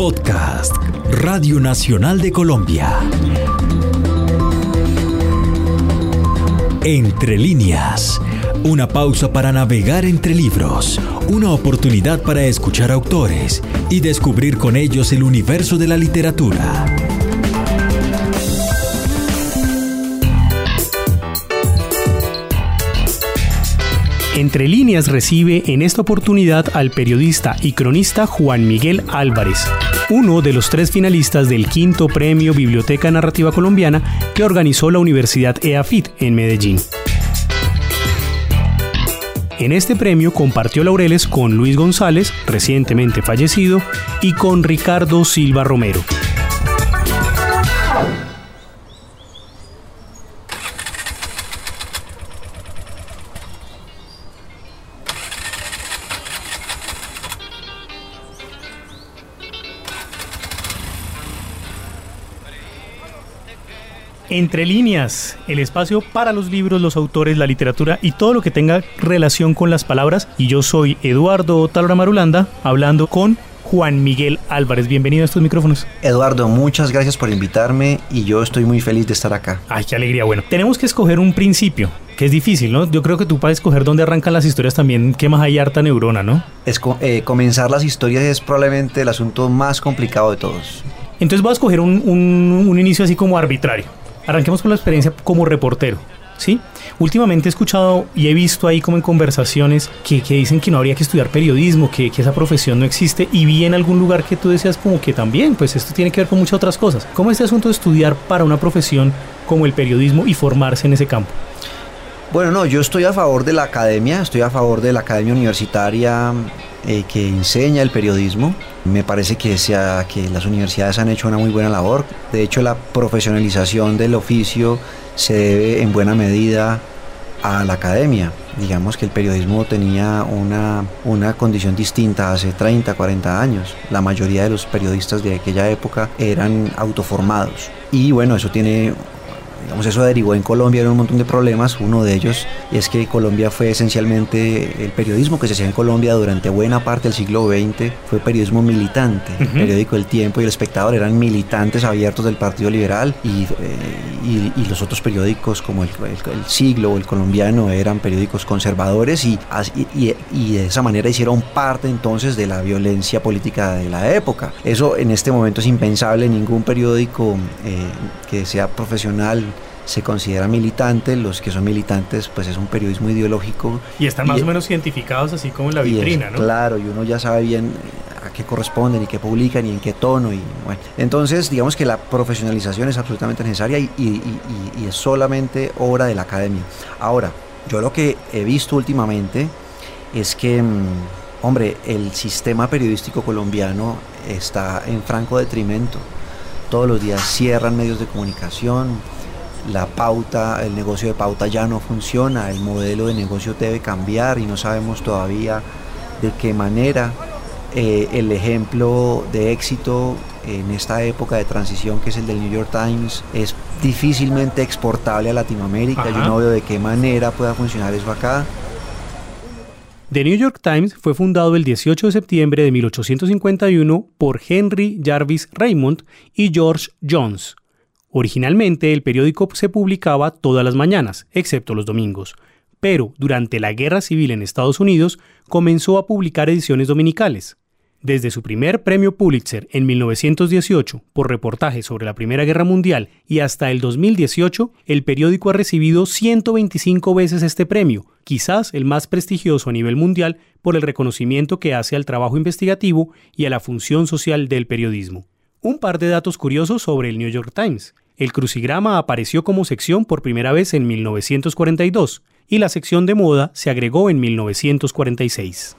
Podcast, Radio Nacional de Colombia. Entre líneas, una pausa para navegar entre libros, una oportunidad para escuchar autores y descubrir con ellos el universo de la literatura. Entre líneas recibe en esta oportunidad al periodista y cronista Juan Miguel Álvarez, uno de los tres finalistas del quinto premio Biblioteca Narrativa Colombiana que organizó la Universidad EAFIT en Medellín. En este premio compartió laureles con Luis González, recientemente fallecido, y con Ricardo Silva Romero. Entre líneas, el espacio para los libros, los autores, la literatura y todo lo que tenga relación con las palabras. Y yo soy Eduardo Talora Marulanda, hablando con Juan Miguel Álvarez. Bienvenido a estos micrófonos. Eduardo, muchas gracias por invitarme y yo estoy muy feliz de estar acá. Ay, qué alegría. Bueno, tenemos que escoger un principio, que es difícil, ¿no? Yo creo que tú para escoger dónde arrancan las historias también quemas ahí harta neurona, ¿no? Es eh, comenzar las historias es probablemente el asunto más complicado de todos. Entonces voy a escoger un, un inicio así como arbitrario. Arranquemos con la experiencia como reportero. ¿Sí? Últimamente he escuchado y he visto ahí como en conversaciones que, dicen que no habría que estudiar periodismo, que, que, esa profesión no existe y vi en algún lugar que tú decías como que también, pues esto tiene que ver con muchas otras cosas. ¿Cómo es este asunto de estudiar para una profesión como el periodismo y formarse en ese campo? Bueno, no, yo estoy a favor de la academia, estoy a favor de la academia universitaria eh, que enseña el periodismo. Me parece que, sea, que las universidades han hecho una muy buena labor. De hecho, la profesionalización del oficio se debe en buena medida a la academia. Digamos que el periodismo tenía una, una condición distinta hace 30, 40 años. La mayoría de los periodistas de aquella época eran autoformados. Y bueno, eso tiene Digamos, eso derivó en Colombia en un montón de problemas. Uno de ellos es que Colombia fue esencialmente el periodismo que se hacía en Colombia durante buena parte del siglo XX fue periodismo militante. El periódico El Tiempo y El Espectador eran militantes abiertos del Partido Liberal y, eh, y, los otros periódicos como el, Siglo o el Colombiano eran periódicos conservadores y, y, de esa manera hicieron parte entonces de la violencia política de la época. Eso en este momento es impensable. Ningún periódico eh, que sea profesional se considera militante, los que son militantes pues es un periodismo ideológico. Y están más o menos identificados así como en la vitrina, ¿no? Claro, y uno ya sabe bien corresponden y qué publican y en qué tono. Y, bueno. Entonces, digamos que la profesionalización es absolutamente necesaria y, y es solamente obra de la academia. Ahora, yo lo que he visto últimamente es que, mm, hombre, el sistema periodístico colombiano está en franco detrimento. Todos los días cierran medios de comunicación, la pauta, el negocio de pauta ya no funciona, el modelo de negocio debe cambiar y no sabemos todavía de qué manera. Eh, el ejemplo de éxito en esta época de transición que es el del New York Times es difícilmente exportable a Latinoamérica. Yo no veo de qué manera pueda funcionar eso acá. The New York Times fue fundado el 18 de septiembre de 1851 por Henry Jarvis Raymond y George Jones, Originalmente el periódico se publicaba todas las mañanas, excepto los domingos, pero durante la Guerra Civil en Estados Unidos comenzó a publicar ediciones dominicales. Desde su primer premio Pulitzer en 1918 por reportajes sobre la Primera Guerra Mundial y hasta el 2018, el periódico ha recibido 125 veces este premio, quizás el más prestigioso a nivel mundial por el reconocimiento que hace al trabajo investigativo y a la función social del periodismo. Un par de datos curiosos sobre el New York Times. El crucigrama apareció como sección por primera vez en 1942 y la sección de moda se agregó en 1946.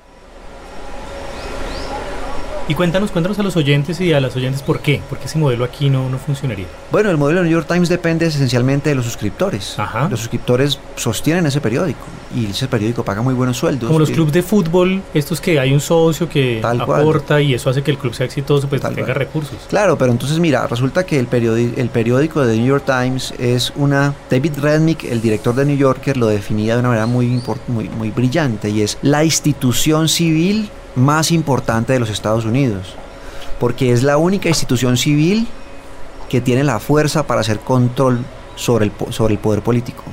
Y cuéntanos, cuéntanos a los oyentes y a las oyentes por qué, porque ese modelo aquí no, no funcionaría. Bueno, el modelo de New York Times depende esencialmente de los suscriptores. Los suscriptores sostienen ese periódico y ese periódico paga muy buenos sueldos. Como los clubes de fútbol, estos que hay un socio que aporta y eso hace que el club sea exitoso, pues tenga recursos. Claro, pero entonces mira, resulta que el, periódico, el periódico de New York Times es una... David Rednick, el director de New Yorker, lo definía de una manera muy, muy, muy brillante y es la institución civil más importante de los Estados Unidos. porque es la única institución civil que tiene la fuerza para hacer control sobre el, sobre el poder político.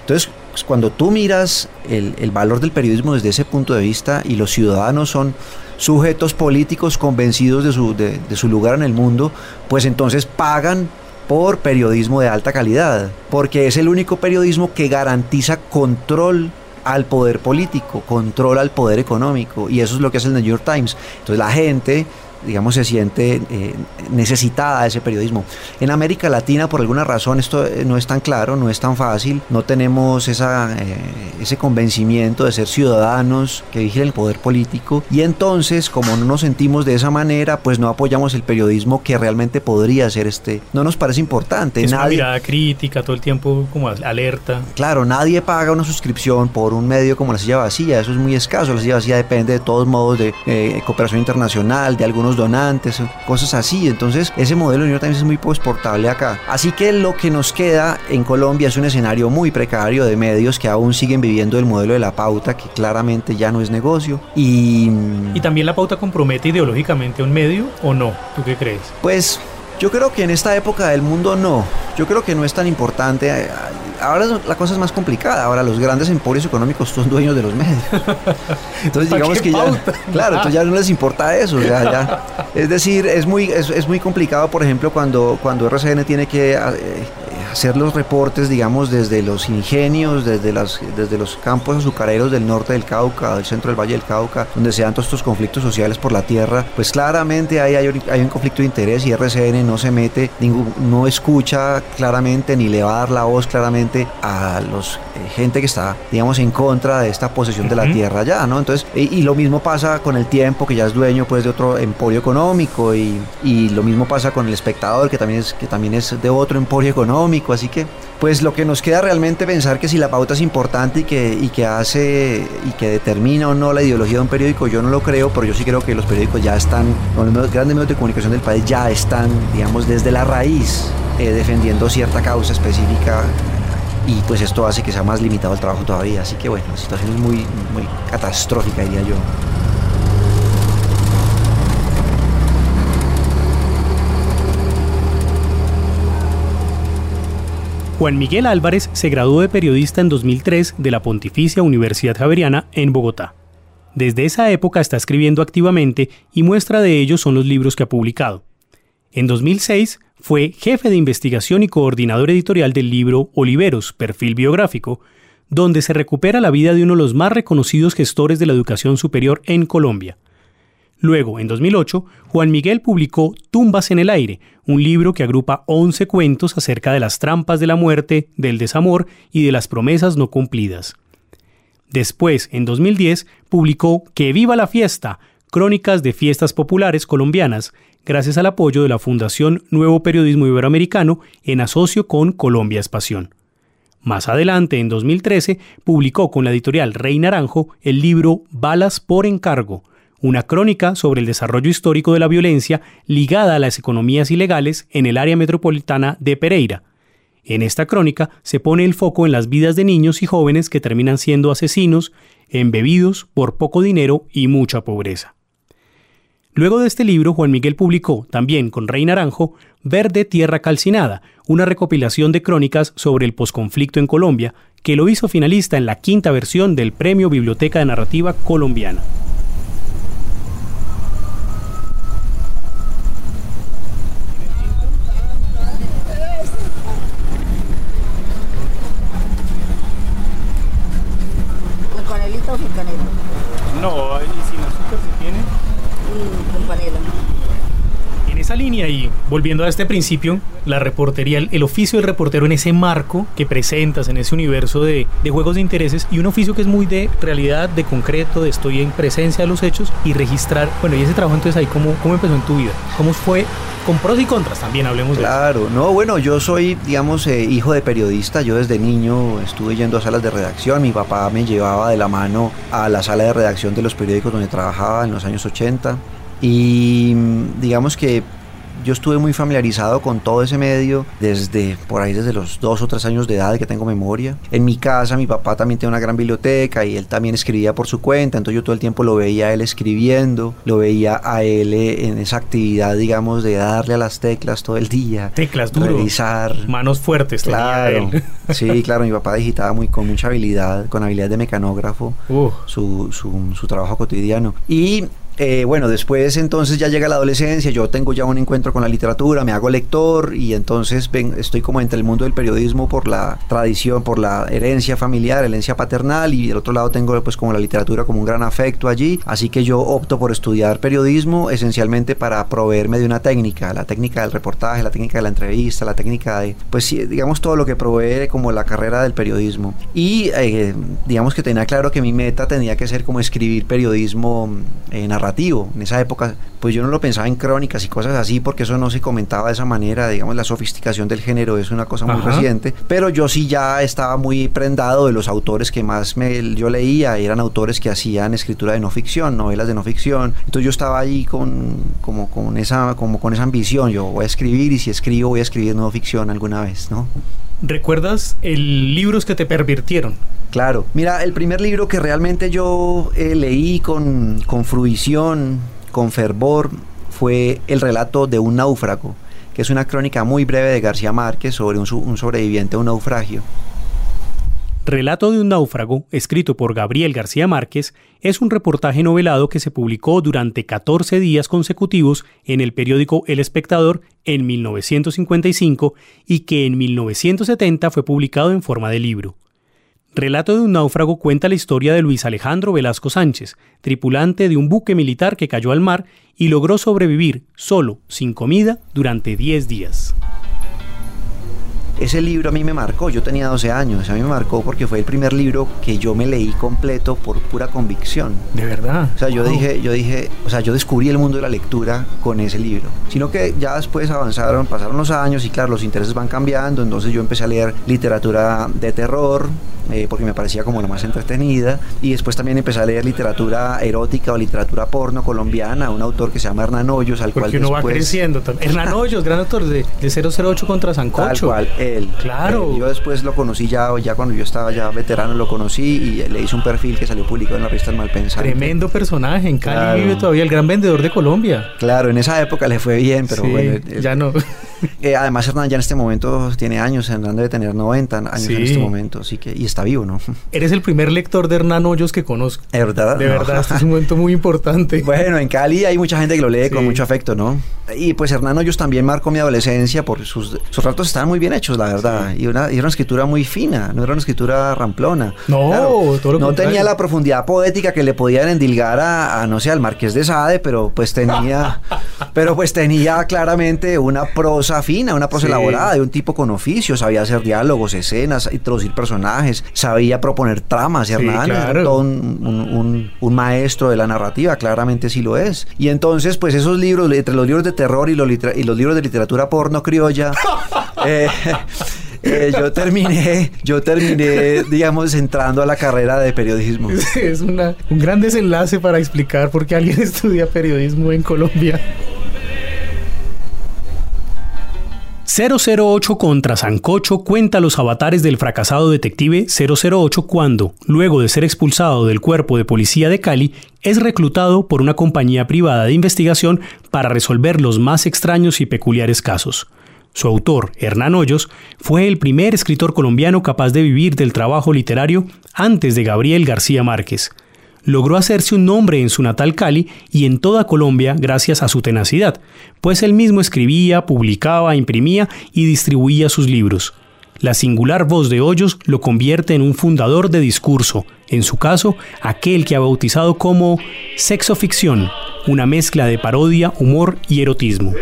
Entonces, pues, cuando tú miras el, el, valor del periodismo desde ese punto de vista y los ciudadanos son sujetos políticos convencidos de su, de, de su lugar en el mundo, pues entonces pagan por periodismo de alta calidad, porque es el único periodismo que garantiza control al poder político, control al poder económico, y eso es lo que hace el New York Times. Entonces la gente digamos, se siente eh, necesitada de ese periodismo. En América Latina, por alguna razón, esto eh, no es tan claro, no es tan fácil, no tenemos esa, eh, ese convencimiento de ser ciudadanos que vigilen el poder político y entonces, como no nos sentimos de esa manera, pues no apoyamos el periodismo que realmente podría ser este. No nos parece importante. Es nadie, una mirada crítica, todo el tiempo como alerta. Claro, nadie paga una suscripción por un medio como la silla vacía, eso es muy escaso, la silla vacía depende de todos modos de cooperación internacional, de algunos donantes, cosas así. Entonces, ese modelo Times es muy exportable acá. Así que lo que nos queda en Colombia es un escenario muy precario de medios que aún siguen viviendo el modelo de la pauta, que claramente ya no es negocio. Y, ¿Y también la pauta compromete ideológicamente a un medio o no? ¿Tú qué crees? Pues yo creo que en esta época del mundo no. Yo creo que no es tan importante. Ahora la cosa es más complicada. Ahora los grandes emporios económicos son dueños de los medios. Entonces digamos que ya, claro, entonces ya no les importa eso. Es decir, es muy, es, muy complicado, por ejemplo, cuando, cuando RCN tiene que eh, hacer los reportes, digamos, desde los ingenios, desde, las, desde los campos azucareros del norte del Cauca, del centro del Valle del Cauca, donde se dan todos estos conflictos sociales por la tierra, pues claramente ahí hay, hay un conflicto de interés y RCN no se mete, ningún, no escucha claramente ni le va a dar la voz claramente a los eh, gente que está, digamos, en contra de esta posesión de la tierra ya, ¿no? Entonces, y, lo mismo pasa con el tiempo, que ya es dueño pues de otro emporio económico y, y lo mismo pasa con el espectador, que también es, que también es de otro emporio económico así que pues lo que nos queda realmente pensar que si la pauta es importante y que, y que hace y que determina o no la ideología de un periódico, yo no lo creo, pero yo sí creo que los periódicos ya están, los grandes medios de comunicación del país ya están, digamos, desde la raíz eh, defendiendo cierta causa específica y pues esto hace que sea más limitado el trabajo todavía. Así que bueno, la situación es muy, muy catastrófica, diría yo. Juan Miguel Álvarez se graduó de periodista en 2003 de la Pontificia Universidad Javeriana en Bogotá. Desde esa época está escribiendo activamente y muestra de ello son los libros que ha publicado. En 2006 fue jefe de investigación y coordinador editorial del libro Oliveros, perfil biográfico, donde se recupera la vida de uno de los más reconocidos gestores de la educación superior en Colombia, Luego, en 2008, Juan Miguel publicó Tumbas en el aire, un libro que agrupa 11 cuentos acerca de las trampas de la muerte, del desamor y de las promesas no cumplidas. Después, en 2010, publicó Que viva la fiesta, crónicas de fiestas populares colombianas, gracias al apoyo de la Fundación Nuevo Periodismo Iberoamericano en asocio con Colombia Espación. Más adelante, en 2013, publicó con la editorial Rey Naranjo el libro Balas por encargo, una crónica sobre el desarrollo histórico de la violencia ligada a las economías ilegales en el área metropolitana de Pereira. En esta crónica se pone el foco en las vidas de niños y jóvenes que terminan siendo asesinos, embebidos por poco dinero y mucha pobreza. Luego de este libro, Juan Miguel publicó, también con Rey Naranjo, Verde Tierra Calcinada, una recopilación de crónicas sobre el posconflicto en Colombia, que lo hizo finalista en la quinta versión del Premio Biblioteca de Narrativa Colombiana. No, y sin azúcar se tiene. con panela. Esa línea y volviendo a este principio, la reportería, el, oficio del reportero en ese marco que presentas, en ese universo de, de, juegos de intereses y un oficio que es muy de realidad, de concreto, de estoy en presencia de los hechos y registrar. Bueno, y ese trabajo entonces ahí, ¿cómo, cómo empezó en tu vida? ¿Cómo fue con pros y contras también hablemos claro, de Claro, no, bueno, yo soy, digamos, eh, hijo de periodista. Yo desde niño estuve yendo a salas de redacción. Mi papá me llevaba de la mano a la sala de redacción de los periódicos donde trabajaba en los años 80. Y digamos que yo estuve muy familiarizado con todo ese medio desde por ahí desde los dos o tres años de edad que tengo memoria. En mi casa mi papá también tiene una gran biblioteca y él también escribía por su cuenta, entonces yo todo el tiempo lo veía a él escribiendo, lo veía a él eh, en esa actividad, digamos, de darle a las teclas todo el día. Teclas duro. Revisar. Manos fuertes. Claro. Sí, claro, mi papá digitaba muy, con mucha habilidad, con habilidad de mecanógrafo, su, su, su trabajo cotidiano. Y eh, bueno, después entonces ya llega la adolescencia, yo tengo ya un encuentro con la literatura, me hago lector y entonces ven, estoy como entre el mundo del periodismo por la tradición, por la herencia familiar, herencia paternal y del otro lado tengo pues como la literatura como un gran afecto allí, así que yo opto por estudiar periodismo esencialmente para proveerme de una técnica, la técnica del reportaje, la técnica de la entrevista, la técnica de, pues digamos todo lo que provee como la carrera del periodismo. Y eh, digamos que tenía claro que mi meta tenía que ser como escribir periodismo eh, narrativo en esa época, pues yo no lo pensaba en crónicas y cosas así, porque eso no se comentaba de esa manera, digamos, la sofisticación del género es una cosa muy reciente, pero yo sí ya estaba muy prendado de los autores que más me, yo leía, eran autores que hacían escritura de no ficción, novelas de no ficción, entonces yo estaba ahí con, como, con, esa, como con esa ambición, yo voy a escribir y si escribo voy a escribir no ficción alguna vez, ¿no? ¿Recuerdas el libros que te pervirtieron? Claro. Mira, el primer libro que realmente yo eh, leí con, con fruición, con fervor, fue el relato de un náufrago, que es una crónica muy breve de García Márquez sobre un, un sobreviviente de un naufragio. Relato de un náufrago, escrito por Gabriel García Márquez, es un reportaje novelado que se publicó durante 14 días consecutivos en el periódico El Espectador en 1955 y que en 1970 fue publicado en forma de libro. Relato de un náufrago cuenta la historia de Luis Alejandro Velasco Sánchez, tripulante de un buque militar que cayó al mar y logró sobrevivir solo, sin comida, durante 10 días. Ese libro a mí me marcó, yo tenía 12 años, a mí me marcó porque fue el primer libro que yo me leí completo por pura convicción. De verdad. O sea, yo dije, yo dije, o sea, yo descubrí el mundo de la lectura con ese libro. Sino que ya después avanzaron, pasaron los años y claro, los intereses van cambiando, entonces yo empecé a leer literatura de terror, eh, porque me parecía como la más entretenida. Y después también empecé a leer literatura erótica o literatura porno colombiana, un autor que se llama Hernán Hoyos, al porque cual uno va creciendo también. Hernán Hoyos, gran autor de, de 008 contra Sancocho. Tal cual, él. Claro. yo después lo conocí ya, ya cuando yo estaba ya veterano, lo conocí y le hice un perfil que salió publicado en la revista El Malpensante. Tremendo personaje, en Cali vive todavía el gran vendedor de Colombia. Claro, en esa época le fue bien, pero bueno. ya no. Eh, además, Hernán ya en este momento tiene años, Hernán debe tener 90 años en este momento, así que, y está vivo, ¿no? Eres el primer lector de Hernán Hoyos que conozco. ¿Es verdad? De verdad, este es un momento muy importante. Bueno, en Cali hay mucha gente que lo lee con mucho afecto, ¿no? Y pues Hernán Hoyos también marcó mi adolescencia por sus, sus relatos estaban muy bien hechos, la verdad, y, una, y una escritura muy fina, no era una escritura ramplona. No, todo lo No tenía la profundidad poética que le podían endilgar a, no sé, al Marqués de Sade, pero pues tenía, pero pues tenía claramente una prosa fina, una prosa elaborada de un tipo con oficio, sabía hacer diálogos, escenas, introducir personajes, sabía proponer tramas, Hernán todo un, maestro de la narrativa, claramente sí lo es. Y entonces, pues esos libros, entre los libros de terror y los, y los libros de literatura porno criolla, eh, eh, yo terminé, yo terminé, digamos, entrando a la carrera de periodismo. Es un gran desenlace para explicar por qué alguien estudia periodismo en Colombia. 008 contra Sancocho cuenta los avatares del fracasado detective 008 cuando, luego de ser expulsado del cuerpo de policía de Cali, es reclutado por una compañía privada de investigación para resolver los más extraños y peculiares casos. Su autor, Hernán Hoyos, fue el primer escritor colombiano capaz de vivir del trabajo literario antes de Gabriel García Márquez. Logró hacerse un nombre en su natal Cali y en toda Colombia gracias a su tenacidad, pues él mismo escribía, publicaba, imprimía y distribuía sus libros. La singular voz de Hoyos lo convierte en un fundador de discurso, en su caso, aquel que ha bautizado como sexoficción, una mezcla de parodia, humor y erotismo.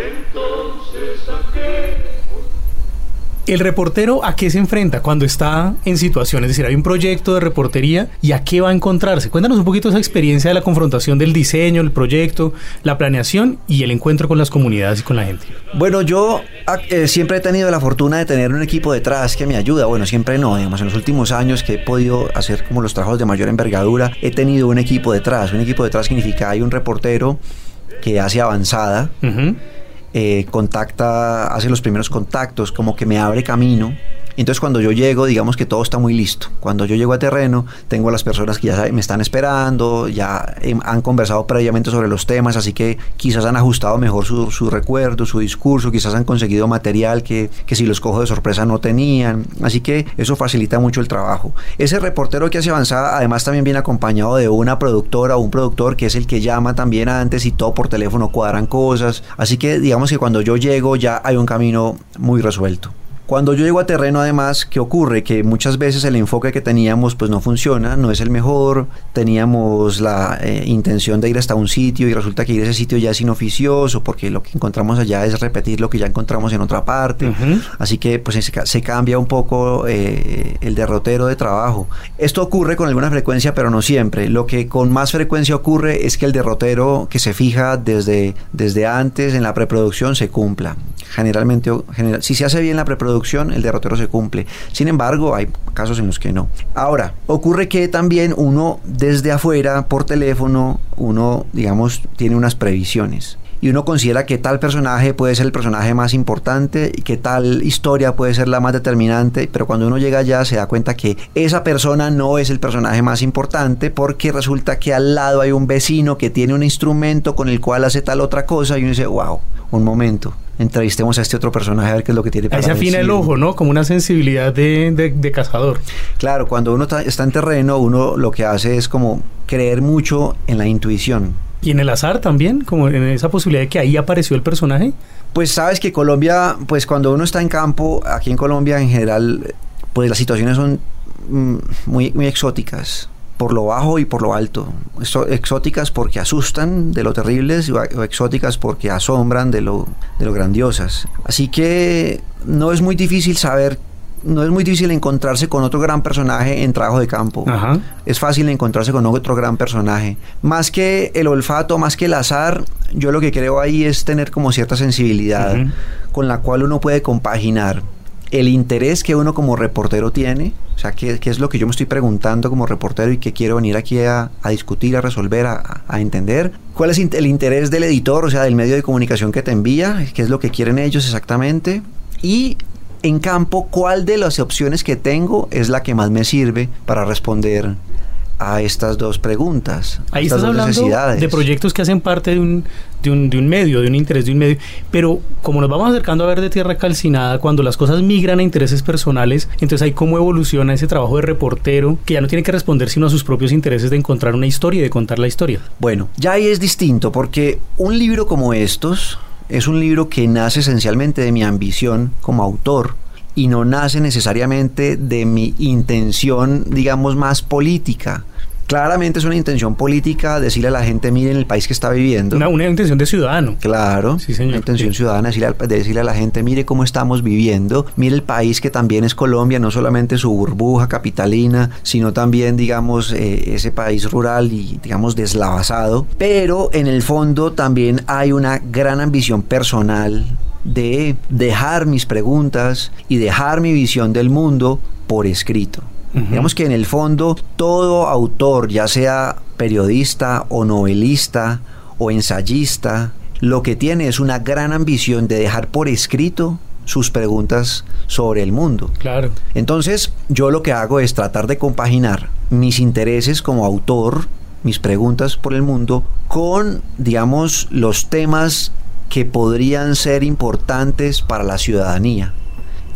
¿El reportero a qué se enfrenta cuando está en situaciones? Es decir, hay un proyecto de reportería y a qué va a encontrarse. Cuéntanos un poquito esa experiencia de la confrontación del diseño, el proyecto, la planeación y el encuentro con las comunidades y con la gente. Bueno, yo ah, eh, siempre he tenido la fortuna de tener un equipo detrás que me ayuda. Bueno, siempre no, digamos, en los últimos años que he podido hacer como los trabajos de mayor envergadura, he tenido un equipo detrás. Un equipo detrás significa hay un reportero que hace avanzada. Eh, contacta, hace los primeros contactos, como que me abre camino entonces cuando yo llego, digamos que todo está muy listo. Cuando yo llego a terreno, tengo a las personas que ya me están esperando, ya han conversado previamente sobre los temas, así que quizás han ajustado mejor su, su recuerdo, su discurso, quizás han conseguido material que, que si los cojo de sorpresa no tenían. Así que eso facilita mucho el trabajo. Ese reportero que hace avanzada además también viene acompañado de una productora o un productor que es el que llama también antes y todo por teléfono cuadran cosas. Así que digamos que cuando yo llego ya hay un camino muy resuelto. Cuando yo llego a terreno, además, ¿qué ocurre? Que muchas veces el enfoque que teníamos pues no funciona, no es el mejor, teníamos la eh, intención de ir hasta un sitio y resulta que ir a ese sitio ya es inoficioso porque lo que encontramos allá es repetir lo que ya encontramos en otra parte. Así que pues se, cambia un poco eh, el derrotero de trabajo. Esto ocurre con alguna frecuencia, pero no siempre. Lo que con más frecuencia ocurre es que el derrotero que se fija desde, desde antes en la preproducción se cumpla. Generalmente, general, si se hace bien la preproducción, el derrotero se cumple. Sin embargo, hay casos en los que no. Ahora, ocurre que también uno desde afuera, por teléfono, uno, digamos, tiene unas previsiones y uno considera que tal personaje puede ser el personaje más importante y que tal historia puede ser la más determinante, pero cuando uno llega allá se da cuenta que esa persona no es el personaje más importante porque resulta que al lado hay un vecino que tiene un instrumento con el cual hace tal otra cosa y uno dice, wow, un momento, entrevistemos a este otro personaje a ver qué es lo que tiene para Ahí se afina el ojo, ¿no? Como una sensibilidad de, de, cazador. Claro, cuando uno está en terreno, uno lo que hace es como creer mucho en la intuición. ¿Y en el azar también? Como en esa posibilidad de que ahí apareció el personaje. Pues sabes que Colombia, pues cuando uno está en campo, aquí en Colombia en general, pues las situaciones son mm, muy, muy exóticas por lo bajo y por lo alto. exóticas porque asustan de lo terribles o exóticas porque asombran de lo, de lo grandiosas. Así que no es muy difícil saber no es muy difícil encontrarse con otro gran personaje en trabajo de campo. Es fácil encontrarse con otro gran personaje. Más que el olfato, más que el azar, yo lo que creo ahí es tener como cierta sensibilidad con la cual uno puede compaginar el interés que uno como reportero tiene, o sea, qué, es lo que yo me estoy preguntando como reportero y que quiero venir aquí a, discutir, a resolver, a, a, entender. ¿Cuál es el interés del editor, o sea, del medio de comunicación que te envía? ¿Qué es lo que quieren ellos exactamente? Y en campo, ¿cuál de las opciones que tengo es la que más me sirve para responder a estas dos preguntas. Ahí estás hablando de proyectos que hacen parte de un, de, un, de un medio, de un interés de un medio, pero como nos vamos acercando a ver de tierra calcinada, cuando las cosas migran a intereses personales, entonces ahí cómo evoluciona ese trabajo de reportero que ya no tiene que responder sino a sus propios intereses de encontrar una historia y de contar la historia. Bueno, ya ahí es distinto porque un libro como estos es un libro que nace esencialmente de mi ambición como autor y no nace necesariamente de mi intención, digamos, más política. Claramente es una intención política decirle a la gente, miren el país que está viviendo. Una, una intención de ciudadano. Claro, sí, señor. una intención ciudadana, decirle, decirle, a la gente, mire cómo estamos viviendo, mire el país que también es Colombia, no solamente su burbuja capitalina, sino también, digamos, eh, ese país rural y, digamos, deslavazado. Pero en el fondo también hay una gran ambición personal de dejar mis preguntas y dejar mi visión del mundo por escrito. Digamos que en el fondo todo autor, ya sea periodista o novelista o ensayista, lo que tiene es una gran ambición de dejar por escrito sus preguntas sobre el mundo. Claro. Entonces, yo lo que hago es tratar de compaginar mis intereses como autor, mis preguntas por el mundo, con, digamos, los temas que podrían ser importantes para la ciudadanía.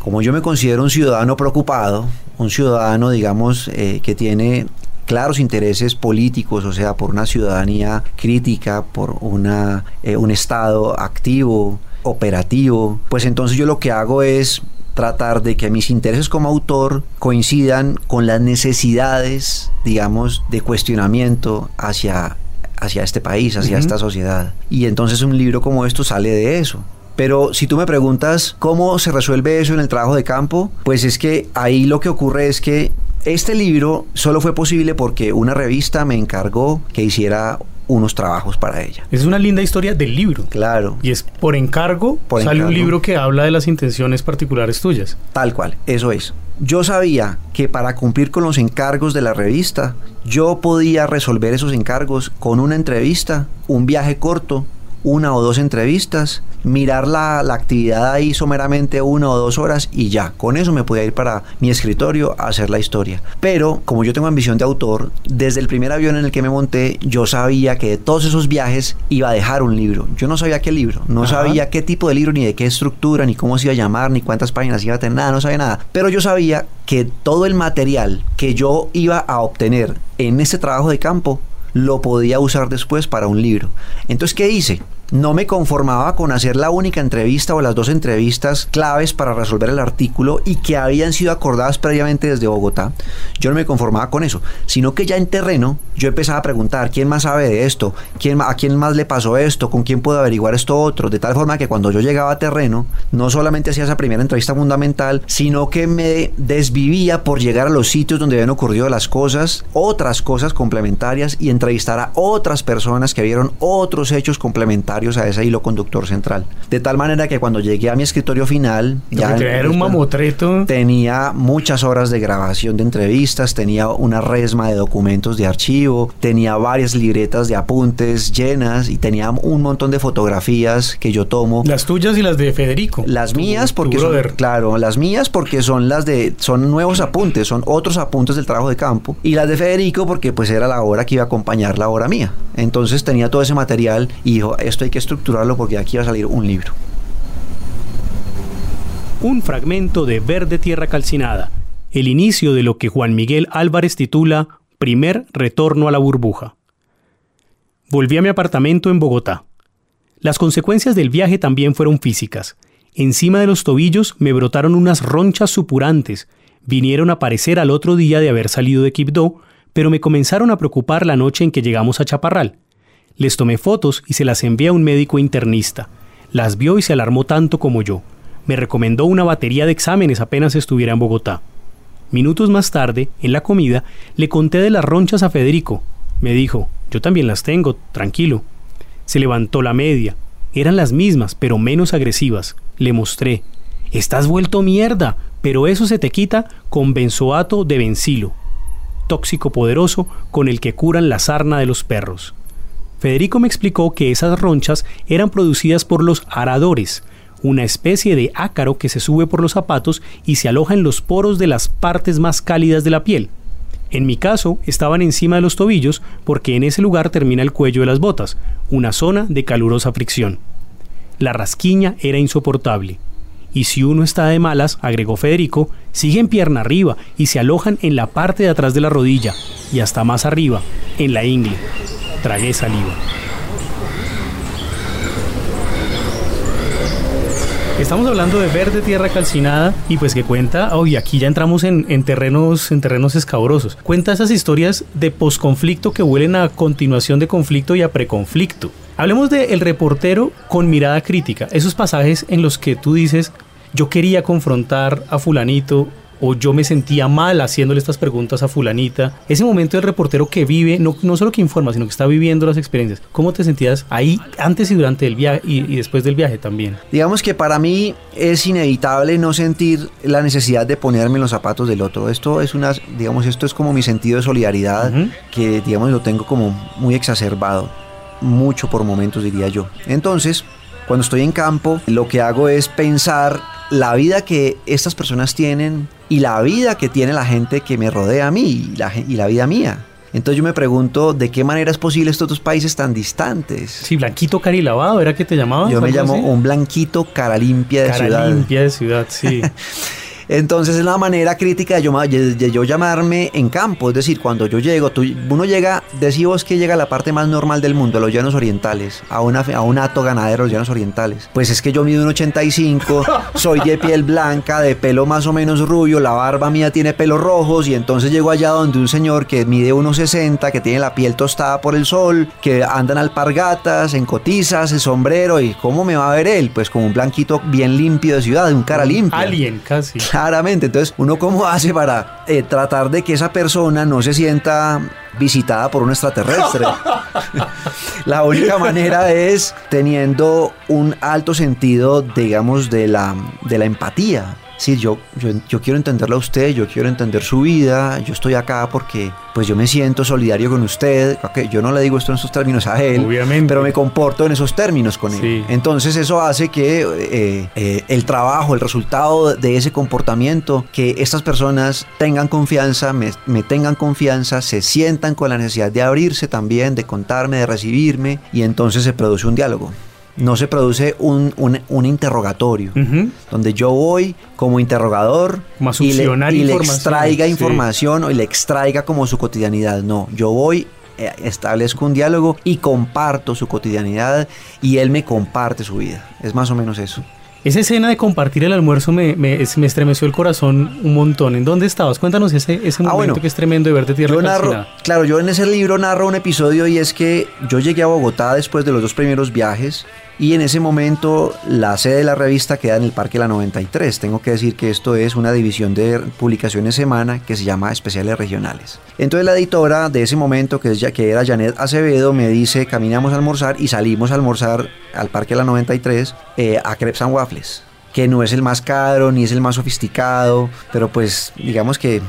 Como yo me considero un ciudadano preocupado, un ciudadano, digamos, eh, que tiene claros intereses políticos, o sea, por una ciudadanía crítica, por una, eh, un Estado activo, operativo, pues entonces yo lo que hago es tratar de que mis intereses como autor coincidan con las necesidades, digamos, de cuestionamiento hacia, hacia este país, hacia esta sociedad. Y entonces un libro como esto sale de eso. Pero si tú me preguntas cómo se resuelve eso en el trabajo de campo, pues es que ahí lo que ocurre es que este libro solo fue posible porque una revista me encargó que hiciera unos trabajos para ella. Es una linda historia del libro. Claro. Y es por encargo, sale un libro que habla de las intenciones particulares tuyas. Tal cual, eso es. Yo sabía que para cumplir con los encargos de la revista, yo podía resolver esos encargos con una entrevista, un viaje corto una o dos entrevistas, mirar la, la, actividad ahí someramente una o dos horas y ya, con eso me podía ir para mi escritorio a hacer la historia. Pero como yo tengo ambición de autor, desde el primer avión en el que me monté, yo sabía que de todos esos viajes iba a dejar un libro. Yo no sabía qué libro, no Ajá. sabía qué tipo de libro, ni de qué estructura, ni cómo se iba a llamar, ni cuántas páginas iba a tener, nada, no sabía nada. Pero yo sabía que todo el material que yo iba a obtener en ese trabajo de campo lo podía usar después para un libro. Entonces, ¿qué hice? No me conformaba con hacer la única entrevista o las dos entrevistas claves para resolver el artículo y que habían sido acordadas previamente desde Bogotá. Yo no me conformaba con eso, sino que ya en terreno yo empezaba a preguntar quién más sabe de esto, quién, a quién más le pasó esto, con quién puedo averiguar esto otro, de tal forma que cuando yo llegaba a terreno, no solamente hacía esa primera entrevista fundamental, sino que me desvivía por llegar a los sitios donde habían ocurrido las cosas, otras cosas complementarias y entrevistar a otras personas que vieron otros hechos complementarios a ese hilo conductor central. De tal manera que cuando llegué a mi escritorio final, ya era un mamotreto. Tenía muchas horas de grabación de entrevistas, tenía una resma de documentos de archivo, tenía varias libretas de apuntes llenas y tenía un montón de fotografías que yo tomo. Las tuyas y las de Federico. Las mías porque son, claro, las mías porque son las de son nuevos apuntes, son otros apuntes del trabajo de campo y las de Federico porque pues era la hora que iba a acompañar la hora mía. Entonces tenía todo ese material y dijo, esto hay que estructurarlo porque aquí va a salir un libro. Un fragmento de Verde Tierra Calcinada, el inicio de lo que Juan Miguel Álvarez titula Primer Retorno a la Burbuja. Volví a mi apartamento en Bogotá. Las consecuencias del viaje también fueron físicas. Encima de los tobillos me brotaron unas ronchas supurantes. Vinieron a aparecer al otro día de haber salido de Quibdó, pero me comenzaron a preocupar la noche en que llegamos a Chaparral. Les tomé fotos y se las envié a un médico internista. Las vio y se alarmó tanto como yo. Me recomendó una batería de exámenes apenas estuviera en Bogotá. Minutos más tarde, en la comida, le conté de las ronchas a Federico. Me dijo, yo también las tengo, tranquilo. Se levantó la media. Eran las mismas, pero menos agresivas. Le mostré. Estás vuelto mierda, pero eso se te quita con benzoato de bencilo, tóxico poderoso con el que curan la sarna de los perros. Federico me explicó que esas ronchas eran producidas por los aradores, una especie de ácaro que se sube por los zapatos y se aloja en los poros de las partes más cálidas de la piel. En mi caso, estaban encima de los tobillos porque en ese lugar termina el cuello de las botas, una zona de calurosa fricción. La rasquiña era insoportable. Y si uno está de malas, agregó Federico, siguen pierna arriba y se alojan en la parte de atrás de la rodilla y hasta más arriba, en la ingle tragué saliva. Estamos hablando de verde tierra calcinada y pues que cuenta, hoy aquí ya entramos en, en, terrenos en terrenos escabrosos. Cuenta esas historias de posconflicto que huelen a continuación de conflicto y a preconflicto. Hablemos de el reportero con mirada crítica, esos pasajes en los que tú dices, yo quería confrontar a fulanito o yo me sentía mal haciéndole estas preguntas a fulanita. Ese momento del reportero que vive, no, no solo que informa, sino que está viviendo las experiencias. ¿Cómo te sentías ahí antes y durante el viaje y, y después del viaje también? Digamos que para mí es inevitable no sentir la necesidad de ponerme en los zapatos del otro. Esto es una, digamos, esto es como mi sentido de solidaridad, uh -huh. que digamos lo tengo como muy exacerbado, mucho por momentos diría yo. Entonces, cuando estoy en campo, lo que hago es pensar la vida que estas personas tienen y la vida que tiene la gente que me rodea a mí y la, y la vida mía. Entonces yo me pregunto de qué manera es posible estos dos países tan distantes. Sí, blanquito carilavado, ¿era que te llamabas? Yo me llamo así? un blanquito cara limpia de cara ciudad. Cara limpia de ciudad, sí. Entonces es la manera crítica de yo, de yo, llamarme en campo, es decir, cuando yo llego, tú, uno llega, decimos que llega a la parte más normal del mundo, a los llanos orientales, a, una, a un hato ganadero de los llanos orientales. Pues es que yo mido un 85, soy de piel blanca, de pelo más o menos rubio, la barba mía tiene pelos rojos y entonces llego allá donde un señor que mide 1,60, que tiene la piel tostada por el sol, que andan alpargatas, en cotizas, el sombrero y ¿cómo me va a ver él? Pues como un blanquito bien limpio de ciudad, de un cara limpia. Alien, casi. Claramente, entonces uno cómo hace para eh, tratar de que esa persona no se sienta visitada por un extraterrestre. la única manera es teniendo un alto sentido, digamos, de la, de la empatía. Sí, yo, yo, yo quiero entenderlo a usted, yo quiero entender su vida, yo estoy acá porque pues yo me siento solidario con usted, ok, yo no le digo esto en esos términos a él, Obviamente. pero me comporto en esos términos con él. Sí. Entonces eso hace que eh, eh, el trabajo, el resultado de ese comportamiento, que estas personas tengan confianza, me, me tengan confianza, se sientan con la necesidad de abrirse también, de contarme, de recibirme, y entonces se produce un diálogo. No se produce un, un- un interrogatorio, donde yo voy como interrogador y le, y extraiga sí. información o y le extraiga como su cotidianidad. No, yo voy, eh, establezco un diálogo y comparto su cotidianidad y él me comparte su vida. Es más o menos eso. Esa escena de compartir el almuerzo me, me, me estremeció el corazón un montón. ¿En dónde estabas? Cuéntanos ese, ese momento Ah, bueno. que es tremendo de verte tierra Yo narro, claro, yo en ese libro narro un episodio y es que yo llegué a Bogotá después de los dos primeros viajes y en ese momento la sede de la revista queda en el Parque La 93. Tengo que decir que esto es una división de publicaciones semana que se llama Especiales Regionales. Entonces la editora de ese momento, que, que era Janet Acevedo, me dice, caminamos a almorzar y salimos a almorzar al Parque La 93 eh, a Crepes and Waffles que no es el más caro ni es el más sofisticado, pero pues digamos que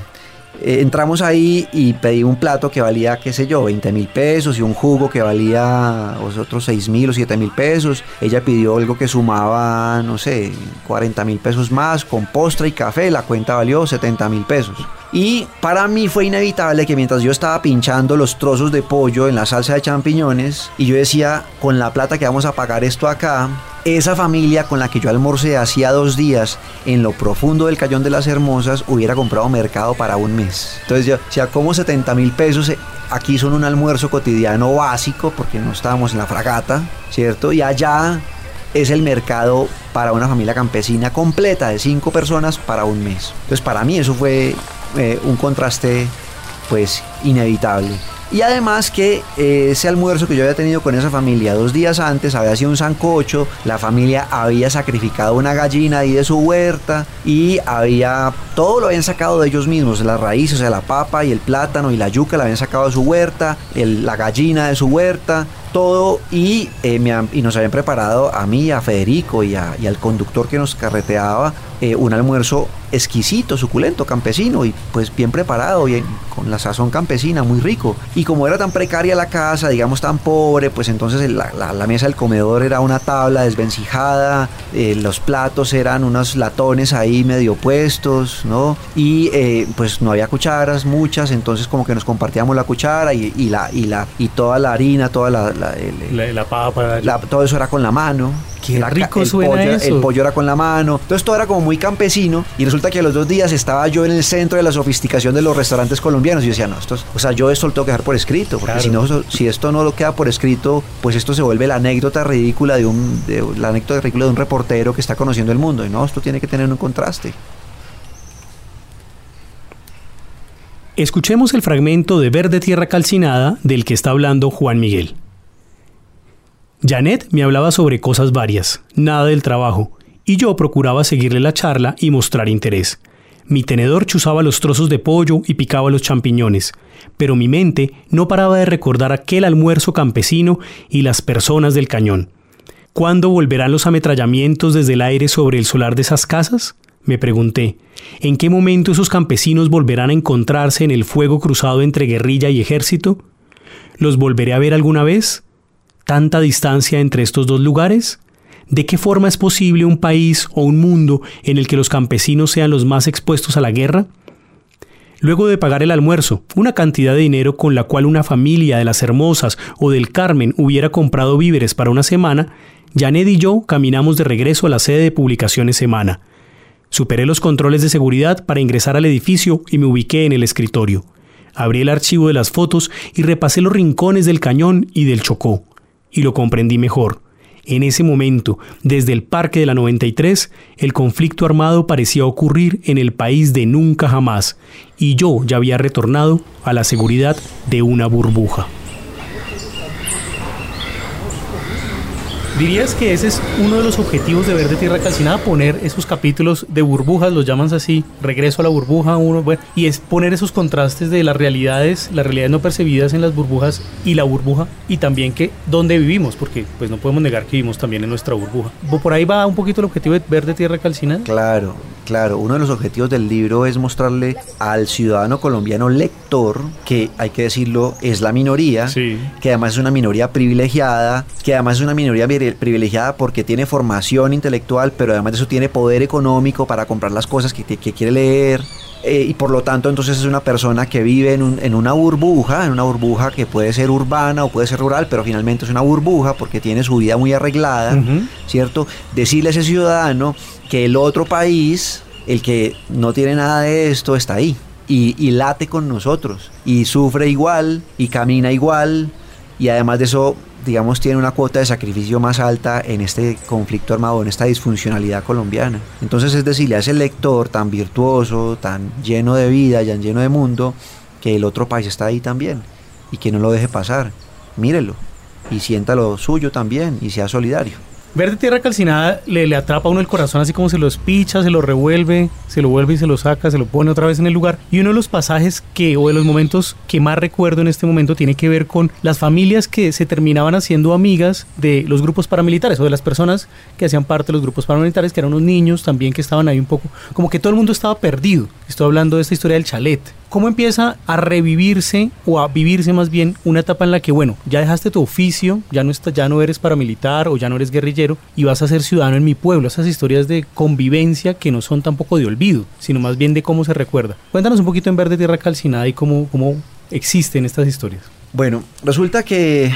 eh, entramos ahí y pedí un plato que valía, qué sé yo, 20 mil pesos y un jugo que valía otros 6 mil o 7 mil pesos. Ella pidió algo que sumaba, no sé, 40 mil pesos más con postre y café. La cuenta valió 70 mil pesos. Y para mí fue inevitable que mientras yo estaba pinchando los trozos de pollo en la salsa de champiñones y yo decía, con la plata que vamos a pagar esto acá, esa familia con la que yo almorcé hacía dos días en lo profundo del Cayón de las Hermosas hubiera comprado mercado para un mes. Entonces yo, como 70 mil pesos eh, aquí son un almuerzo cotidiano básico porque no estábamos en la fragata, ¿cierto? Y allá es el mercado para una familia campesina completa de cinco personas para un mes. Entonces para mí eso fue eh, un contraste pues inevitable. Y además que eh, ese almuerzo que yo había tenido con esa familia dos días antes había sido un sancocho, la familia había sacrificado una gallina ahí de su huerta y había, todo lo habían sacado de ellos mismos, las raíces, o sea, la papa y el plátano y la yuca la habían sacado de su huerta, el- la gallina de su huerta, todo y, eh, me han- y nos habían preparado a mí, a Federico y, a- al conductor que nos carreteaba un almuerzo exquisito, suculento, campesino y pues bien preparado, bien, con la sazón campesina, muy rico. Y como era tan precaria la casa, digamos tan pobre, pues entonces la, la- la mesa del comedor era una tabla desvencijada, eh, los platos eran unos latones ahí medio puestos, ¿no? Y eh, pues no había cucharas, muchas, entonces como que nos compartíamos la cuchara y, y la, y, la, y toda la harina, toda la... la- el- La, papa. todo eso era con la mano. Qué rico el suena pollo, eso. El pollo era con la mano. Entonces todo era como muy campesino. Y resulta que a los dos días estaba yo en el centro de la sofisticación de los restaurantes colombianos. Y yo decía, no, esto es- o sea, yo esto lo tengo que dejar por escrito. Porque Claro. si, no, si esto no lo queda por escrito, pues esto se vuelve la anécdota ridícula de un, de, la anécdota ridícula de un reportero que está conociendo el mundo. Y no, esto tiene que tener un contraste. Escuchemos el fragmento de Verde Tierra Calcinada del que está hablando Juan Miguel. Janet me hablaba sobre cosas varias, nada del trabajo, y yo procuraba seguirle la charla y mostrar interés. Mi tenedor chuzaba los trozos de pollo y picaba los champiñones, pero mi mente no paraba de recordar aquel almuerzo campesino y las personas del cañón. ¿Cuándo volverán los ametrallamientos desde el aire sobre el solar de esas casas? Me pregunté. ¿En qué momento esos campesinos volverán a encontrarse en el fuego cruzado entre guerrilla y ejército? ¿Los volveré a ver alguna vez? ¿Tanta distancia entre estos dos lugares? ¿De qué forma es posible un país o un mundo en el que los campesinos sean los más expuestos a la guerra? Luego de pagar el almuerzo, una cantidad de dinero con la cual una familia de las Hermosas o del Carmen hubiera comprado víveres para una semana, Janet y yo caminamos de regreso a la sede de Publicaciones Semana. Superé los controles de seguridad para ingresar al edificio y me ubiqué en el escritorio. Abrí el archivo de las fotos y repasé los rincones del cañón y del Chocó. Y lo comprendí mejor. En ese momento, desde el Parque de la 93, el conflicto armado parecía ocurrir en el país de nunca jamás, y yo ya había retornado a la seguridad de una burbuja. ¿Dirías que ese es uno de los objetivos de Verde Tierra Calcinada? Poner esos capítulos de burbujas, los llaman así, regreso a la burbuja, uno, bueno, y es poner esos contrastes de las realidades, las realidades no percibidas en las burbujas y la burbuja, y también que dónde vivimos, porque pues no podemos negar que vivimos también en nuestra burbuja. ¿Por ahí va un poquito el objetivo de Verde Tierra Calcinada? Claro, claro. Uno de los objetivos del libro es mostrarle al ciudadano colombiano lector, que hay que decirlo, es la minoría, que además es una minoría privilegiada, que además es una minoría privilegiada porque tiene formación intelectual, pero además de eso tiene poder económico para comprar las cosas que, quiere leer. Eh, y por lo tanto entonces es una persona que vive en, una burbuja, en una burbuja que puede ser urbana o puede ser rural, pero finalmente es una burbuja porque tiene su vida muy arreglada, ¿cierto? Decirle a ese ciudadano que el otro país, el que no tiene nada de esto, está ahí. Y, y, late con nosotros y sufre igual y camina igual y además de eso digamos, tiene una cuota de sacrificio más alta en este conflicto armado, en esta disfuncionalidad colombiana. Entonces es decirle a ese lector tan virtuoso, tan lleno de vida, tan lleno de mundo, que el otro país está ahí también y que no lo deje pasar. Mírelo y sienta lo suyo también y sea solidario. Verde Tierra Calcinada le, le atrapa a uno el corazón así como se lo espicha, se lo revuelve, se lo vuelve y se lo saca, se lo pone otra vez en el lugar. Y uno de los pasajes que, o de los momentos que más recuerdo en este momento, tiene que ver con las familias que se terminaban haciendo amigas de los grupos paramilitares o de las personas que hacían parte de los grupos paramilitares, que eran unos niños también que estaban ahí un poco, como que todo el mundo estaba perdido. Estoy hablando de esta historia del chalet cómo empieza a revivirse o a vivirse más bien una etapa en la que, bueno, ya dejaste tu oficio, ya no, está, ya no eres paramilitar o ya no eres guerrillero y vas a ser ciudadano en mi pueblo. Esas historias de convivencia que no son tampoco de olvido, sino más bien de cómo se recuerda. Cuéntanos un poquito en Verde Tierra Calcinada y cómo, cómo existen estas historias. Bueno, resulta que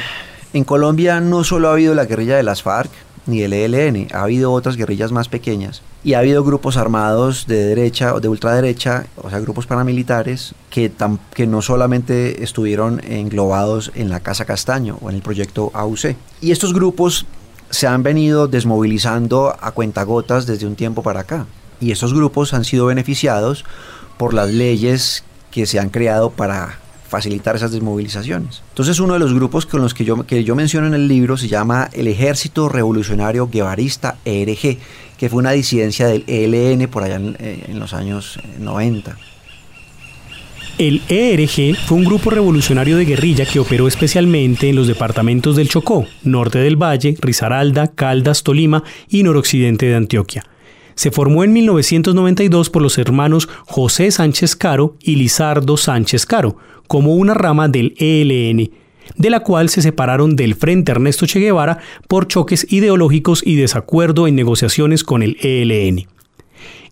en Colombia no solo ha habido la guerrilla de las FARC, ni el ELN, ha habido otras guerrillas más pequeñas y ha habido grupos armados de derecha o de ultraderecha, o sea, grupos paramilitares que, que no solamente estuvieron englobados en la Casa Castaño o en el proyecto AUC. Y estos grupos se han venido desmovilizando a cuentagotas desde un tiempo para acá. Y estos grupos han sido beneficiados por las leyes que se han creado para facilitar esas desmovilizaciones. Entonces uno de los grupos con los que yo, que yo menciono en el libro se llama el Ejército Revolucionario Guevarista ERG, que fue una disidencia del ELN por allá en, eh, en los años 90. Eh, el ERG fue un grupo revolucionario de guerrilla que operó especialmente en los departamentos del Chocó, norte del Valle, Risaralda, Caldas, Tolima y noroccidente de Antioquia. Se formó en 1992 por los hermanos José Sánchez Caro y Lizardo Sánchez Caro, como una rama del ELN, de la cual se separaron del Frente Ernesto Che Guevara por choques ideológicos y desacuerdo en negociaciones con el ELN.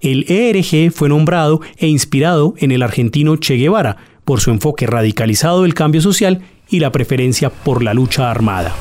El ERG fue nombrado e inspirado en el argentino Che Guevara por su enfoque radicalizado del cambio social y la preferencia por la lucha armada.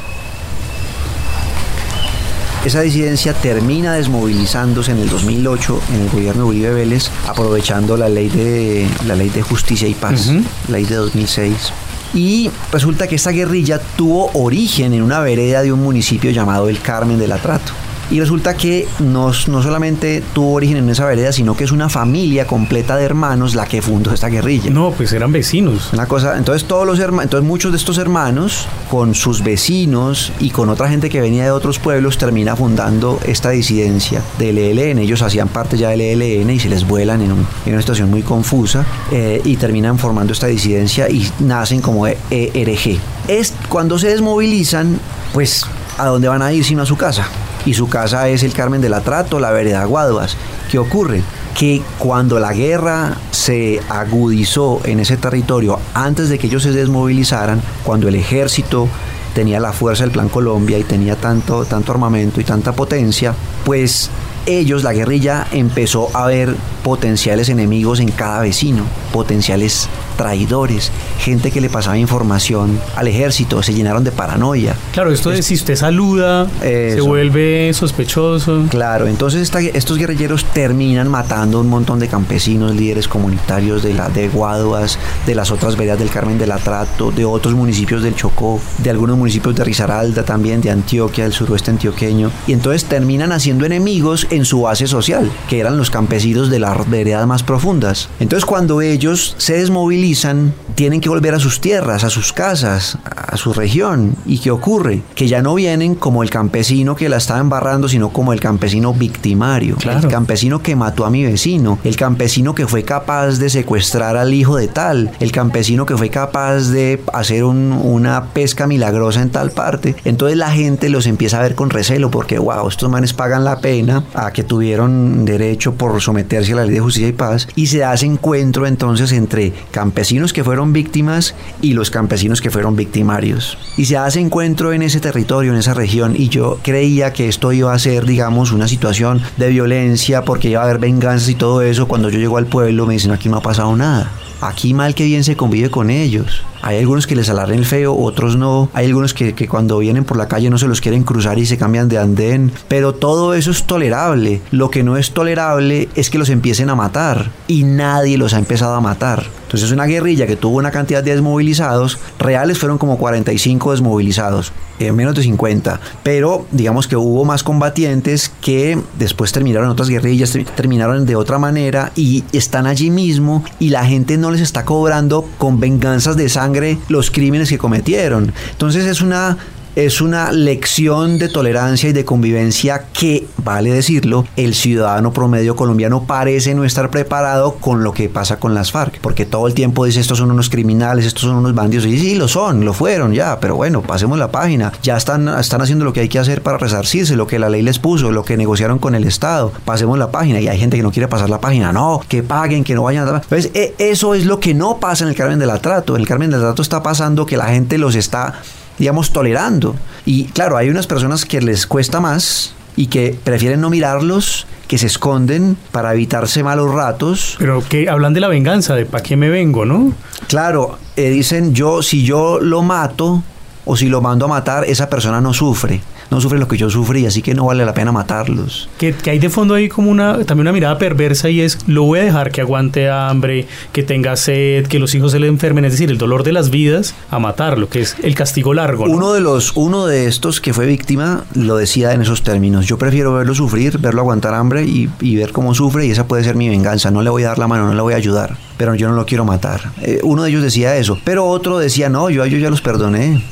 Esa disidencia termina desmovilizándose en el 2008 en el gobierno de Uribe Vélez, aprovechando la ley de, la ley de justicia y paz, la ley de 2006. Y resulta que esta guerrilla tuvo origen en una vereda de un municipio llamado El Carmen de la Trato. Y resulta que no, no solamente tuvo origen en esa vereda, sino que es una familia completa de hermanos la que fundó esta guerrilla. No, pues eran vecinos. Una cosa, entonces todos los hermanos, entonces muchos de estos hermanos, con sus vecinos y con otra gente que venía de otros pueblos, termina fundando esta disidencia del ELN. Ellos hacían parte ya del ELN y se les vuelan en, una situación muy confusa eh, y terminan formando esta disidencia y nacen como ERG. Es cuando se desmovilizan, pues ¿a dónde van a ir sino a su casa? Y su casa es el Carmen de la Trato, la vereda Guaduas. ¿Qué ocurre? Que cuando la guerra se agudizó en ese territorio, antes de que ellos se desmovilizaran, cuando el ejército tenía la fuerza del Plan Colombia y tenía tanto, tanto armamento y tanta potencia, pues ellos, la guerrilla, empezó a ver potenciales enemigos en cada vecino, potenciales traidores, gente que le pasaba información al ejército, se llenaron de paranoia. Claro, esto de si usted saluda, se vuelve sospechoso. Claro, entonces estos guerrilleros terminan matando un montón de campesinos, líderes comunitarios de, la, de Guaduas, de las otras veredas del Carmen del Atrato, de otros municipios del Chocó, de algunos municipios de Risaralda también, de Antioquia, del suroeste antioqueño, y entonces terminan haciendo enemigos en su base social, que eran los campesinos de las veredas más profundas. Entonces cuando ellos se desmovilizan, tienen que volver a sus tierras, a sus casas, a su región. ¿Y qué ocurre? Que ya no vienen como el campesino que la estaba embarrando, sino como el campesino victimario. El campesino que mató a mi vecino. El campesino que fue capaz de secuestrar al hijo de tal. El campesino que fue capaz de hacer una pesca milagrosa en tal parte. Entonces la gente los empieza a ver con recelo porque, wow, estos manes pagan la pena a que tuvieron derecho por someterse a la ley de justicia y paz. Y se hace encuentro entonces entre campesinos que fueron víctimas y los campesinos que fueron victimarios. Y se hace encuentro en ese territorio, en esa región. Y yo creía que esto iba a ser, digamos, una situación de violencia porque iba a haber venganzas y todo eso. Cuando yo llego al pueblo me dicen aquí no ha pasado nada. Aquí mal que bien se convive con ellos. Hay algunos que les alarren el feo, otros no. Hay algunos que, que, cuando vienen por la calle no se los quieren cruzar y se cambian de andén. Pero todo eso es tolerable. Lo que no es tolerable es que los empiecen a matar. Y nadie los ha empezado a matar. Entonces es una guerrilla que tuvo una cantidad de desmovilizados, reales fueron como 45 desmovilizados, menos de 50, pero digamos que hubo más combatientes que después terminaron otras guerrillas, terminaron de otra manera y están allí mismo y la gente no les está cobrando con venganzas de sangre los crímenes que cometieron. Entonces es una es una lección de tolerancia y de convivencia que, vale decirlo, el ciudadano promedio colombiano parece no estar preparado con lo que pasa con las FARC, porque todo el tiempo dice estos son unos criminales, estos son unos bandidos, y sí, lo son, lo fueron ya, pero bueno, pasemos la página, ya están, están haciendo lo que hay que hacer para resarcirse, lo que la ley les puso, lo que negociaron con el Estado, pasemos la página, y hay gente que no quiere pasar la página, no, que paguen, que no vayan a... Pues eso es lo que no pasa en el Carmen del Atrato, en el Carmen del Atrato está pasando que la gente los está digamos, tolerando. Y claro, hay unas personas que les cuesta más y que prefieren no mirarlos, que se esconden para evitarse malos ratos. Pero que hablan de la venganza, de para qué me vengo, ¿no? Claro, eh, dicen yo, si yo lo mato o si lo mando a matar, esa persona no sufre no sufre lo que yo sufrí, así que no vale la pena matarlos. Que, hay de fondo ahí como una, también una mirada perversa y es, lo voy a dejar que aguante hambre, que tenga sed, que los hijos se le enfermen, es decir, el dolor de las vidas, a matarlo, que es el castigo largo. Uno, de los, uno de estos que fue víctima lo decía en esos términos, yo prefiero verlo sufrir, verlo aguantar hambre y, ver cómo sufre y esa puede ser mi venganza, no le voy a dar la mano, no le voy a ayudar, pero yo no lo quiero matar. Eh, uno de ellos decía eso, pero otro decía, no, yo a ellos ya los perdoné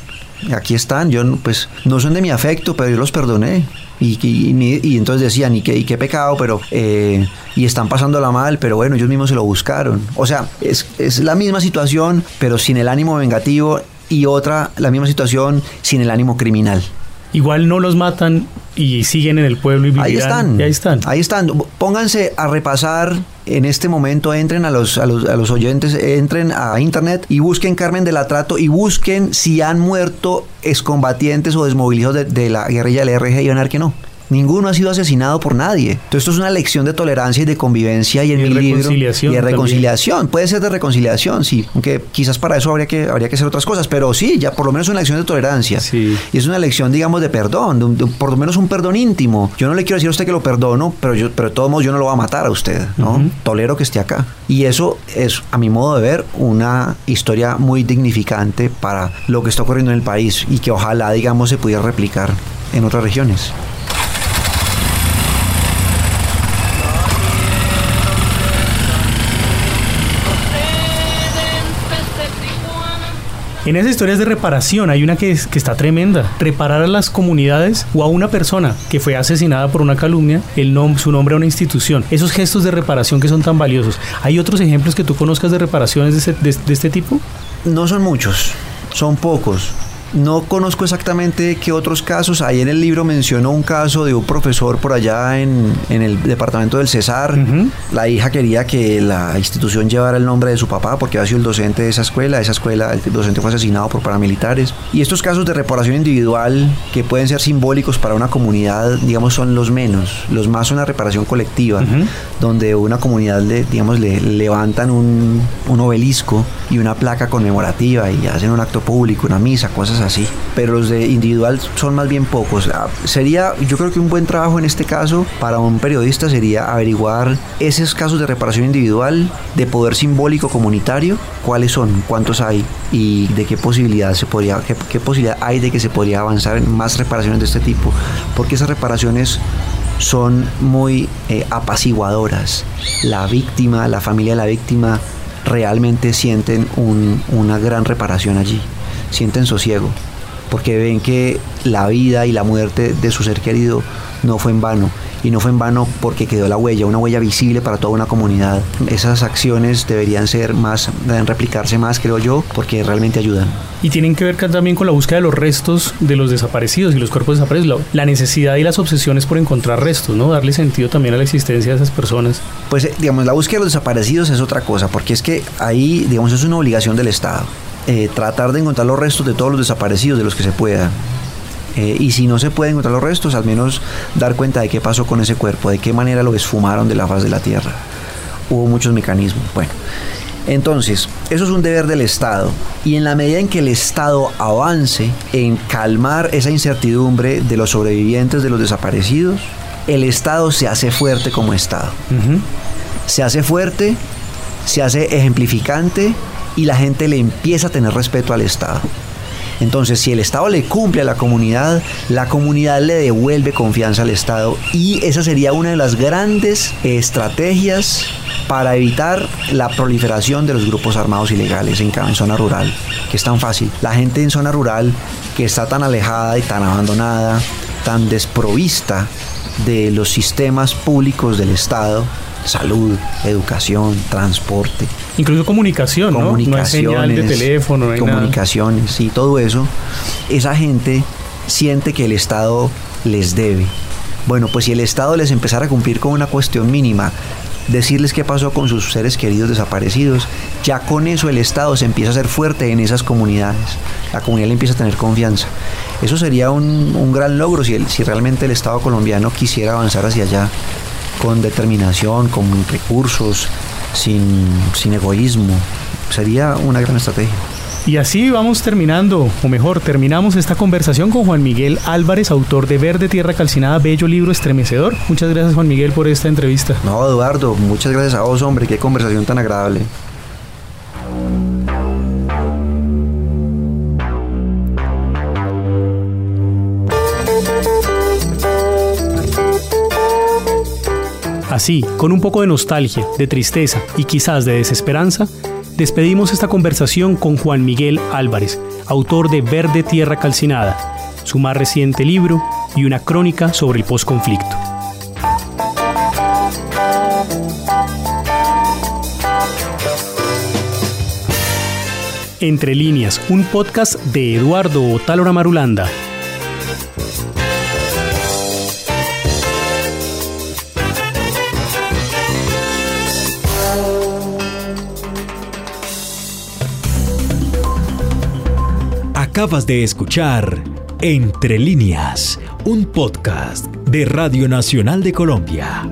aquí están, yo pues no son de mi afecto, pero yo los perdoné. Y, y, entonces decían, y qué, qué pecado, pero... Eh, y están pasándola mal, pero bueno, ellos mismos se lo buscaron. O sea, es, es la misma situación, pero sin el ánimo vengativo y otra, la misma situación sin el ánimo criminal. Igual no los matan y siguen en el pueblo y Ahí están. ahí están. Ahí están. Pónganse a repasar en este momento, entren a los, a los, a los oyentes, entren a internet y busquen Carmen del Atrato y busquen si han muerto excombatientes o desmovilizados de, de la guerrilla del RG y van a ver que no. Ninguno ha sido asesinado por nadie. Entonces esto es una lección de tolerancia y de convivencia y en mi libro y de reconciliación. Puede ser de reconciliación, sí, aunque quizás para eso habría que habría que hacer otras cosas, pero sí, ya por lo menos una lección de tolerancia. Sí. Y es una lección, digamos, de perdón, por lo menos un perdón íntimo. Yo no le quiero decir a usted que lo perdono, pero yo pero de todos modos yo no lo voy a matar a usted, ¿no? Tolero que esté acá. Y eso es a mi modo de ver una historia muy dignificante para lo que está ocurriendo en el país y que ojalá, digamos, se pudiera replicar en otras regiones. En esas historias de reparación hay una que, está tremenda. Reparar a las comunidades o a una persona que fue asesinada por una calumnia, el su nombre a una institución. Esos gestos de reparación que son tan valiosos. ¿Hay otros ejemplos que tú conozcas de reparaciones de este tipo? No son muchos, son pocos. No conozco exactamente qué otros casos. Ahí en el libro mencionó un caso de un profesor por allá en, el departamento del Cesar. La hija quería que la institución llevara el nombre de su papá porque había sido el docente de esa escuela. Esa escuela, el docente fue asesinado por paramilitares. Y estos casos de reparación individual que pueden ser simbólicos para una comunidad, digamos, son los menos. Los más son la reparación colectiva, donde una comunidad, le, digamos, le levantan un, un obelisco y una placa conmemorativa y hacen un acto público, una misa, cosas así, pero los de individual son más bien pocos. Ah, sería, yo creo que un buen trabajo en este caso para un periodista sería averiguar esos casos de reparación individual, de poder simbólico comunitario, cuáles son, cuántos hay y de qué posibilidad se podría, qué, posibilidad hay de que se podría avanzar en más reparaciones de este tipo, porque esas reparaciones son muy eh, apaciguadoras. La víctima, la familia de la víctima realmente sienten una gran reparación allí sienten sosiego, porque ven que la vida y la muerte de su ser querido no fue en vano y no fue en vano porque quedó la huella, una huella visible para toda una comunidad. Esas acciones deberían ser más, deben replicarse más, creo yo, porque realmente ayudan. Y tienen que ver también con la búsqueda de los restos de los desaparecidos y los cuerpos desaparecidos, la necesidad y las obsesiones por encontrar restos, ¿no? Darle sentido también a la existencia de esas personas. Pues, eh, digamos, la búsqueda de los desaparecidos es otra cosa, porque es que ahí, digamos, es una obligación del Estado. Eh, tratar de encontrar los restos de todos los desaparecidos, de los que se pueda. Eh, y si no se pueden encontrar los restos, al menos dar cuenta de qué pasó con ese cuerpo, de qué manera lo esfumaron de la faz de la tierra. Hubo muchos mecanismos. Bueno, entonces, eso es un deber del Estado. Y en la medida en que el Estado avance en calmar esa incertidumbre de los sobrevivientes de los desaparecidos, el Estado se hace fuerte como Estado. Se hace fuerte, se hace ejemplificante y la gente le empieza a tener respeto al Estado. Entonces, si el Estado le cumple a la comunidad, la comunidad le devuelve confianza al Estado y esa sería una de las grandes estrategias para evitar la proliferación de los grupos armados ilegales en, en zona rural, que es tan fácil. La gente en zona rural que está tan alejada y tan abandonada, tan desprovista de los sistemas públicos del Estado, salud, educación, transporte. Incluso comunicación, ¿no? No hay señal de teléfono, no hay comunicaciones, y todo eso. Esa gente siente que el Estado les debe. Bueno, pues si el Estado les empezara a cumplir con una cuestión mínima, decirles qué pasó con sus seres queridos desaparecidos, ya con eso el Estado se empieza a ser fuerte en esas comunidades. La comunidad le empieza a tener confianza. Eso sería un, un gran logro si, el, si realmente el Estado colombiano quisiera avanzar hacia allá con determinación, con recursos, sin, sin egoísmo. Sería una gran estrategia. Y así vamos terminando, o mejor, terminamos esta conversación con Juan Miguel Álvarez, autor de Verde Tierra Calcinada, bello libro estremecedor. Muchas gracias Juan Miguel por esta entrevista. No, Eduardo, muchas gracias a vos, hombre, qué conversación tan agradable. Así, con un poco de nostalgia, de tristeza y quizás de desesperanza, despedimos esta conversación con Juan Miguel Álvarez, autor de Verde Tierra Calcinada, su más reciente libro y una crónica sobre el posconflicto. Entre líneas, un podcast de Eduardo Otálora Marulanda. Acabas de escuchar Entre líneas, un podcast de Radio Nacional de Colombia.